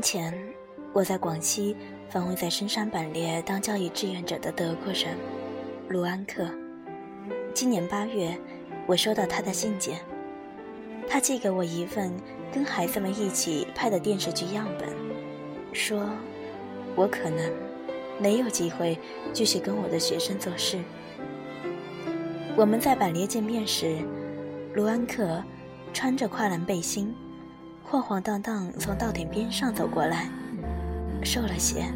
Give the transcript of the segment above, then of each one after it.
前，我在广西访问在深山板列当教育志愿者的德国人卢安克。今年八月，我收到他的信件，他寄给我一份跟孩子们一起拍的电视剧样本，说，我可能没有机会继续跟我的学生做事。我们在板列见面时，卢安克穿着跨栏背心。晃晃荡荡从稻田边上走过来，瘦了些，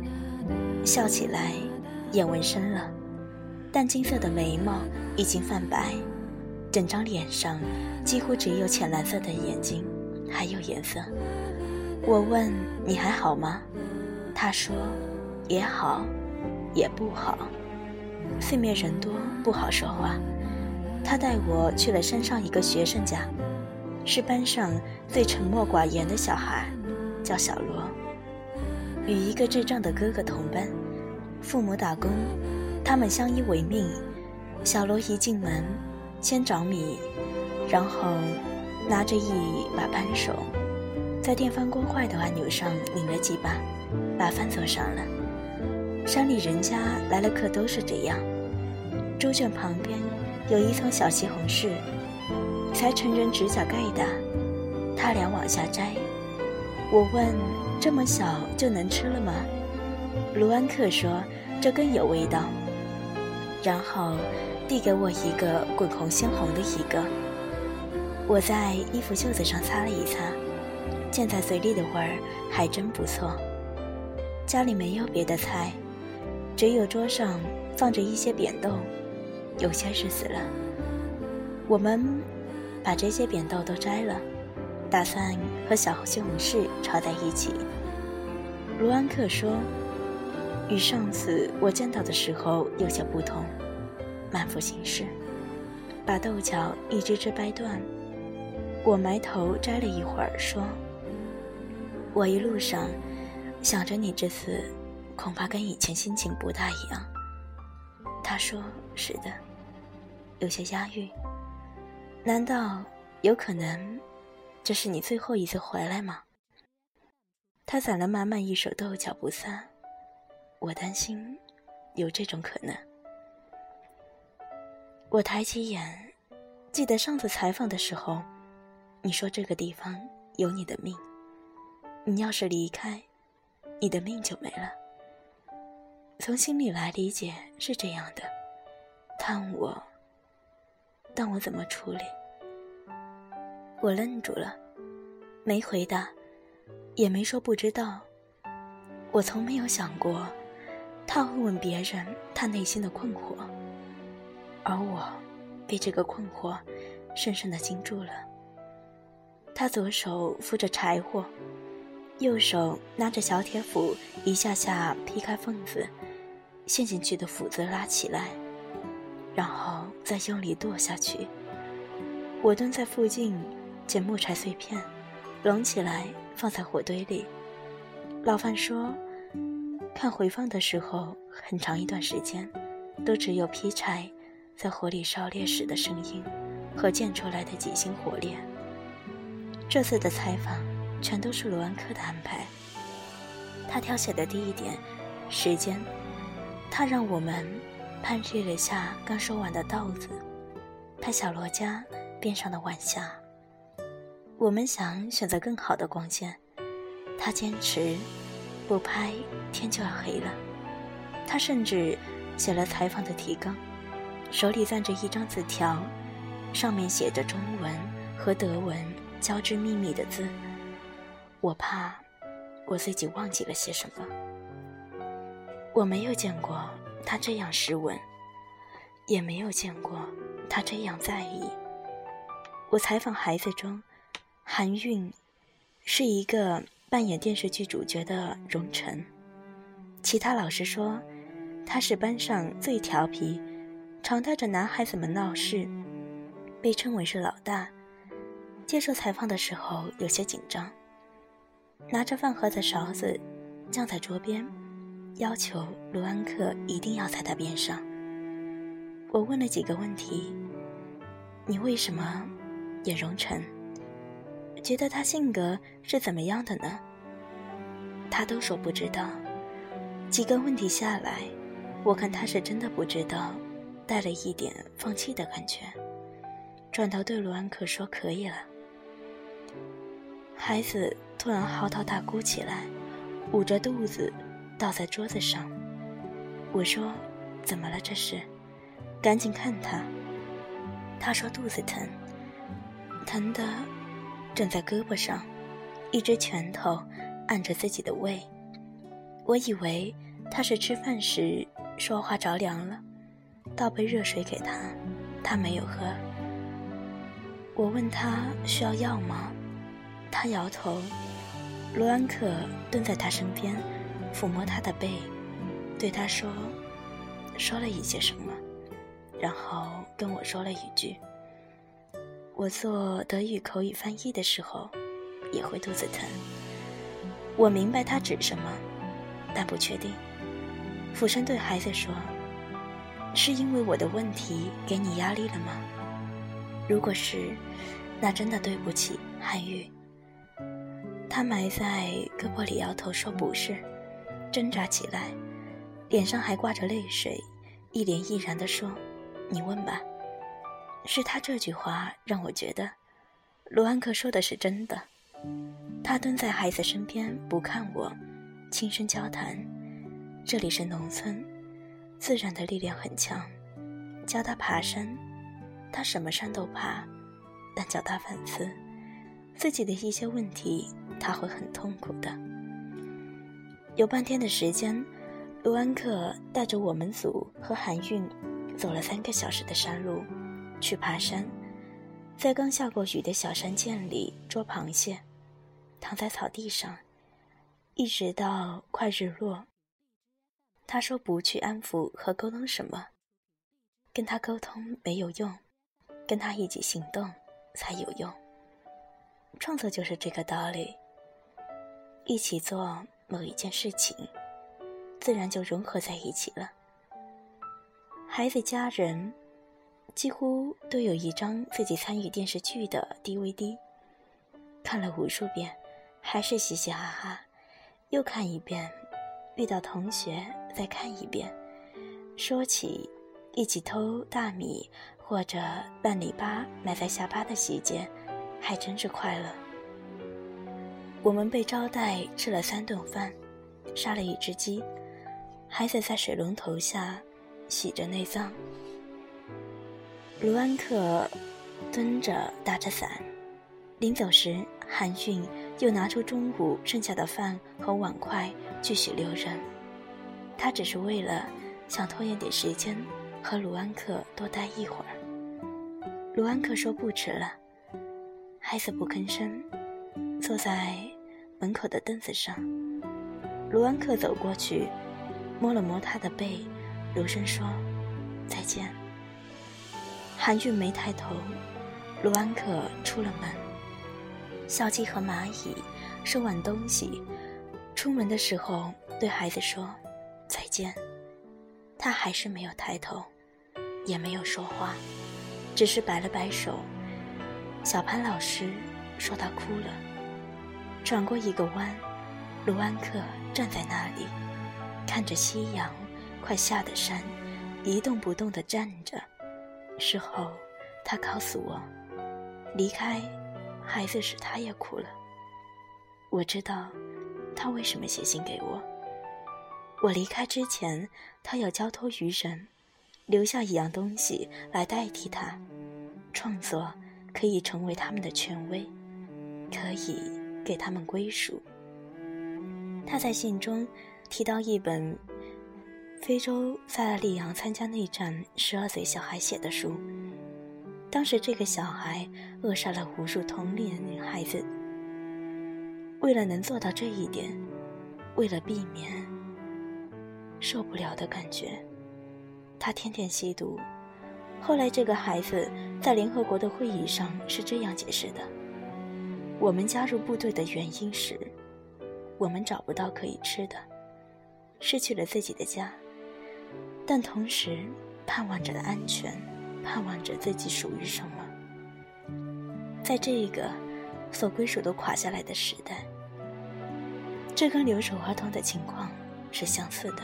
笑起来眼纹深了，淡金色的眉毛已经泛白，整张脸上几乎只有浅蓝色的眼睛还有颜色。我问你还好吗？他说也好，也不好。四面人多，不好说话。他带我去了山上一个学生家。是班上最沉默寡言的小孩，叫小罗，与一个智障的哥哥同班，父母打工，他们相依为命。小罗一进门，先找米，然后拿着一把扳手，在电饭锅坏的按钮上拧了几把，把饭做上了。山里人家来了客都是这样。猪圈旁边有一丛小西红柿。才成人指甲盖的，他俩往下摘。我问：“这么小就能吃了吗？”卢安克说：“这更有味道。”然后递给我一个滚红鲜红的一个。我在衣服袖子上擦了一擦，溅在嘴里的味儿还真不错。家里没有别的菜，只有桌上放着一些扁豆，有些是死了。我们。把这些扁豆都摘了，打算和小西红柿炒在一起。卢安克说：“与上次我见到的时候有些不同，满腹心事，把豆角一只只掰断。”我埋头摘了一会儿，说：“我一路上想着你这次恐怕跟以前心情不大一样。”他说：“是的，有些压抑。”难道有可能，这是你最后一次回来吗？他攒了满满一手豆角不散，我担心有这种可能。我抬起眼，记得上次采访的时候，你说这个地方有你的命，你要是离开，你的命就没了。从心里来理解是这样的，但我。但我怎么处理？我愣住了，没回答，也没说不知道。我从没有想过，他会问别人他内心的困惑，而我被这个困惑深深的惊住了。他左手扶着柴火，右手拿着小铁斧，一下下劈开缝子，陷进去的斧子拉起来。然后再用力剁下去。我蹲在附近捡木柴碎片，拢起来放在火堆里。老范说，看回放的时候，很长一段时间，都只有劈柴在火里烧烈时的声音和溅出来的几星火烈。这次的采访全都是罗安克的安排。他挑选的第一点，时间，他让我们。攀日了下刚收完的稻子，拍小罗家边上的晚霞。我们想选择更好的光线，他坚持不拍，天就要黑了。他甚至写了采访的提纲，手里攥着一张字条，上面写着中文和德文交织密密的字。我怕我自己忘记了些什么。我没有见过。他这样失文，也没有见过他这样在意。我采访孩子中，韩韵是一个扮演电视剧主角的荣晨。其他老师说，他是班上最调皮，常带着男孩子们闹事，被称为是老大。接受采访的时候有些紧张，拿着饭盒的勺子降在桌边。要求卢安克一定要在他边上。我问了几个问题：你为什么演荣成？觉得他性格是怎么样的呢？他都说不知道。几个问题下来，我看他是真的不知道，带了一点放弃的感觉。转头对卢安克说：“可以了。”孩子突然嚎啕大哭起来，捂着肚子倒在桌子上。我说：“怎么了？这是？”赶紧看他。他说肚子疼，疼的正在胳膊上，一只拳头按着自己的胃。我以为他是吃饭时说话着凉了，倒杯热水给他，他没有喝。我问他需要药吗？他摇头。罗安可蹲在他身边，抚摸他的背，对他说：“说了一些什么？”然后跟我说了一句：“我做德语口语翻译的时候，也会肚子疼。”我明白他指什么，但不确定。俯身对孩子说：“是因为我的问题给你压力了吗？如果是，那真的对不起，韩愈。”他埋在胳膊里摇头说：“不是。”挣扎起来，脸上还挂着泪水，一脸毅然地说。你问吧，是他这句话让我觉得，罗安克说的是真的。他蹲在孩子身边不看我，轻声交谈。这里是农村，自然的力量很强。教他爬山，他什么山都爬；但叫他反思自己的一些问题，他会很痛苦的。有半天的时间，卢安克带着我们组和韩运。走了三个小时的山路，去爬山，在刚下过雨的小山涧里捉螃蟹，躺在草地上，一直到快日落。他说不去安抚和沟通什么，跟他沟通没有用，跟他一起行动才有用。创作就是这个道理，一起做某一件事情，自然就融合在一起了。孩子家人几乎都有一张自己参与电视剧的 DVD，看了无数遍，还是嘻嘻哈哈，又看一遍，遇到同学再看一遍，说起一起偷大米或者拌篱笆埋在下巴的细节，还真是快乐。我们被招待吃了三顿饭，杀了一只鸡，孩子在水龙头下。洗着内脏，卢安克蹲着打着伞。临走时，韩俊又拿出中午剩下的饭和碗筷继续留人。他只是为了想拖延点时间，和卢安克多待一会儿。卢安克说不吃了，孩子不吭声，坐在门口的凳子上。卢安克走过去，摸了摸他的背。柔声说：“再见。”韩俊没抬头。卢安可出了门。小鸡和蚂蚁收完东西，出门的时候对孩子说：“再见。”他还是没有抬头，也没有说话，只是摆了摆手。小潘老师说他哭了。转过一个弯，卢安克站在那里，看着夕阳。快下的山，一动不动地站着。事后，他告诉我，离开孩子时他也哭了。我知道，他为什么写信给我。我离开之前，他要交托于人，留下一样东西来代替他，创作可以成为他们的权威，可以给他们归属。他在信中提到一本。非洲塞拉利昂参加内战，十二岁小孩写的书。当时这个小孩扼杀了无数同龄女孩子。为了能做到这一点，为了避免受不了的感觉，他天天吸毒。后来这个孩子在联合国的会议上是这样解释的：我们加入部队的原因是，我们找不到可以吃的，失去了自己的家。但同时，盼望着的安全，盼望着自己属于什么。在这一个所归属都垮下来的时代，这跟留守儿童的情况是相似的，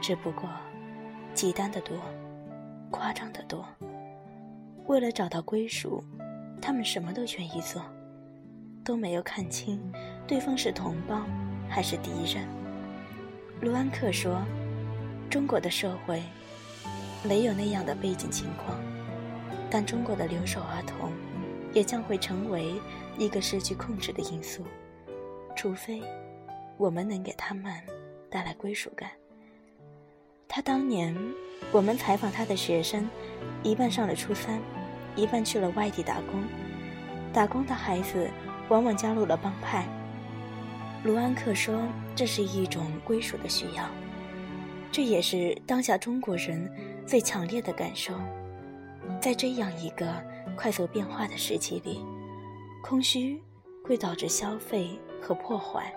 只不过极端的多，夸张的多。为了找到归属，他们什么都愿意做，都没有看清对方是同胞还是敌人。卢安克说：“中国的社会没有那样的背景情况，但中国的留守儿童也将会成为一个失去控制的因素，除非我们能给他们带来归属感。”他当年，我们采访他的学生，一半上了初三。一半去了外地打工，打工的孩子往往加入了帮派。卢安克说：“这是一种归属的需要，这也是当下中国人最强烈的感受。在这样一个快速变化的时期里，空虚会导致消费和破坏。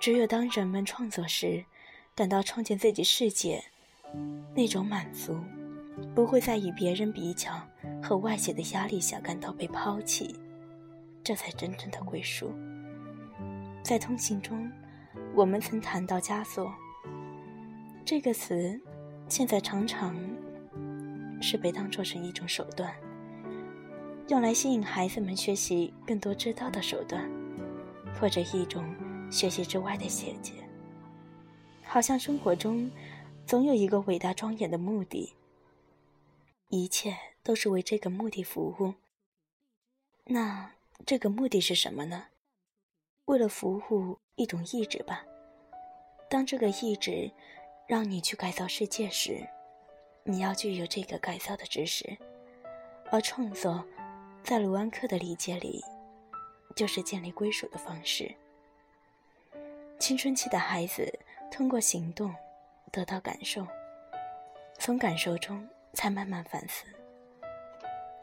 只有当人们创作时，感到创建自己世界那种满足。”不会在与别人比较和外界的压力下感到被抛弃，这才真正的归属。在通信中，我们曾谈到“枷锁”这个词，现在常常是被当作成一种手段，用来吸引孩子们学习更多知道的手段，或者一种学习之外的写节。好像生活中总有一个伟大庄严的目的。一切都是为这个目的服务。那这个目的是什么呢？为了服务一种意志吧。当这个意志让你去改造世界时，你要具有这个改造的知识。而创作，在卢安克的理解里，就是建立归属的方式。青春期的孩子通过行动得到感受，从感受中。才慢慢反思，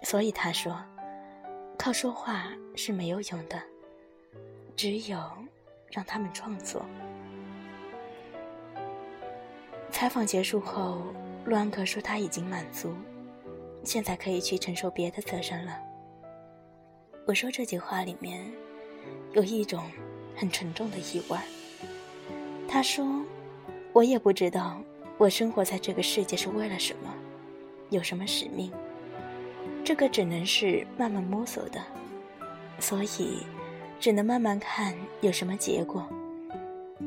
所以他说：“靠说话是没有用的，只有让他们创作。”采访结束后，陆安格说他已经满足，现在可以去承受别的责任了。我说这句话里面有一种很沉重的意外。他说：“我也不知道我生活在这个世界是为了什么。”有什么使命？这个只能是慢慢摸索的，所以只能慢慢看有什么结果。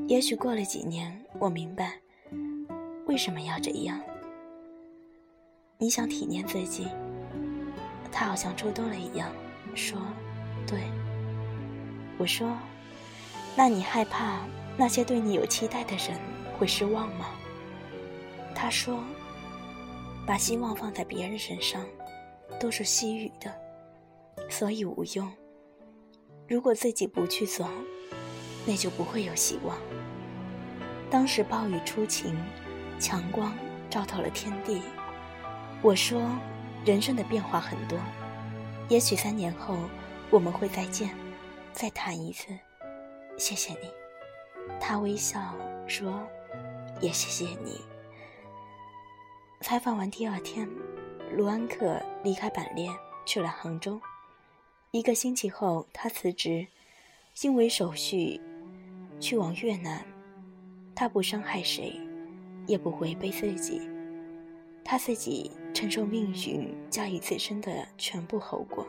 也许过了几年，我明白为什么要这样。你想体验自己？他好像抽动了一样，说：“对。”我说：“那你害怕那些对你有期待的人会失望吗？”他说。把希望放在别人身上，都是虚语的，所以无用。如果自己不去做，那就不会有希望。当时暴雨初晴，强光照透了天地。我说，人生的变化很多，也许三年后我们会再见，再谈一次。谢谢你。他微笑说，也谢谢你。采访完第二天，卢安克离开板链去了杭州。一个星期后，他辞职，因为手续去往越南。他不伤害谁，也不违背自己，他自己承受命运加以自身的全部后果。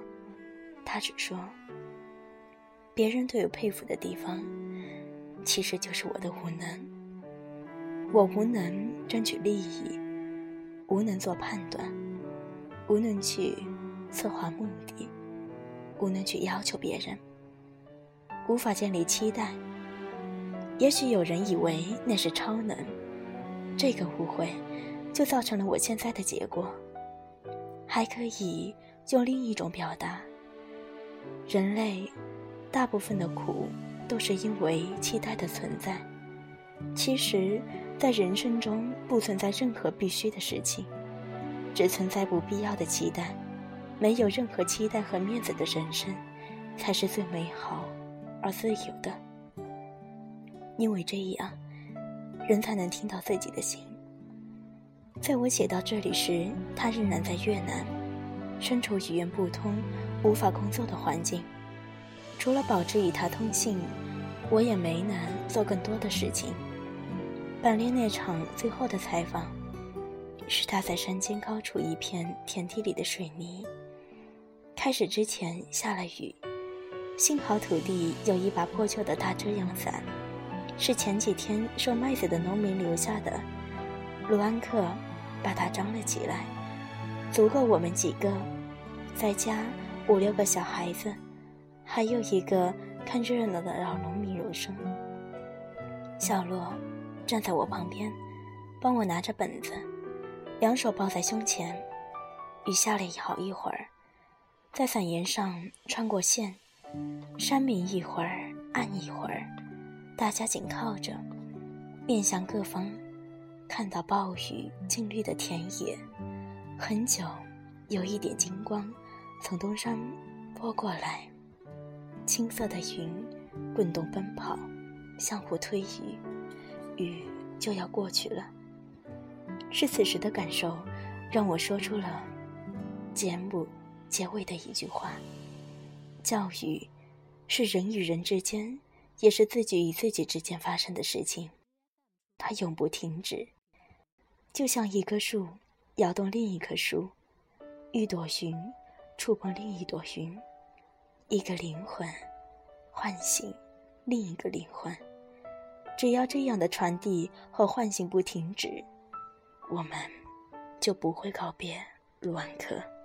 他只说：“别人都有佩服的地方，其实就是我的无能。我无能争取利益。”无能做判断，无论去策划目的，无论去要求别人，无法建立期待。也许有人以为那是超能，这个误会就造成了我现在的结果。还可以用另一种表达：人类大部分的苦都是因为期待的存在。其实。在人生中不存在任何必须的事情，只存在不必要的期待。没有任何期待和面子的人生，才是最美好而自由的。因为这样，人才能听到自己的心。在我写到这里时，他仍然在越南，身处语言不通、无法工作的环境。除了保持与他通信，我也没能做更多的事情。板栗那场最后的采访，是他在山间高处一片田地里的水泥。开始之前下了雨，幸好土地有一把破旧的大遮阳伞，是前几天收麦子的农民留下的。卢安克把它张了起来，足够我们几个，在家五六个小孩子，还有一个看热闹的老农民入生。小洛站在我旁边，帮我拿着本子，两手抱在胸前。雨下了好一会儿，在伞沿上穿过线，山明一会儿，暗一会儿，大家紧靠着，面向各方。看到暴雨浸绿的田野，很久，有一点金光从东山拨过来，青色的云滚动奔跑，相互推移，雨就要过去了。是此时的感受，让我说出了节目结尾的一句话：教育是人与人之间，也是自己与自己之间发生的事情，它永不停止。就像一棵树摇动另一棵树，一朵云触碰另一朵云，一个灵魂唤醒另一个灵魂。只要这样的传递和唤醒不停止，我们就不会告别卢安克。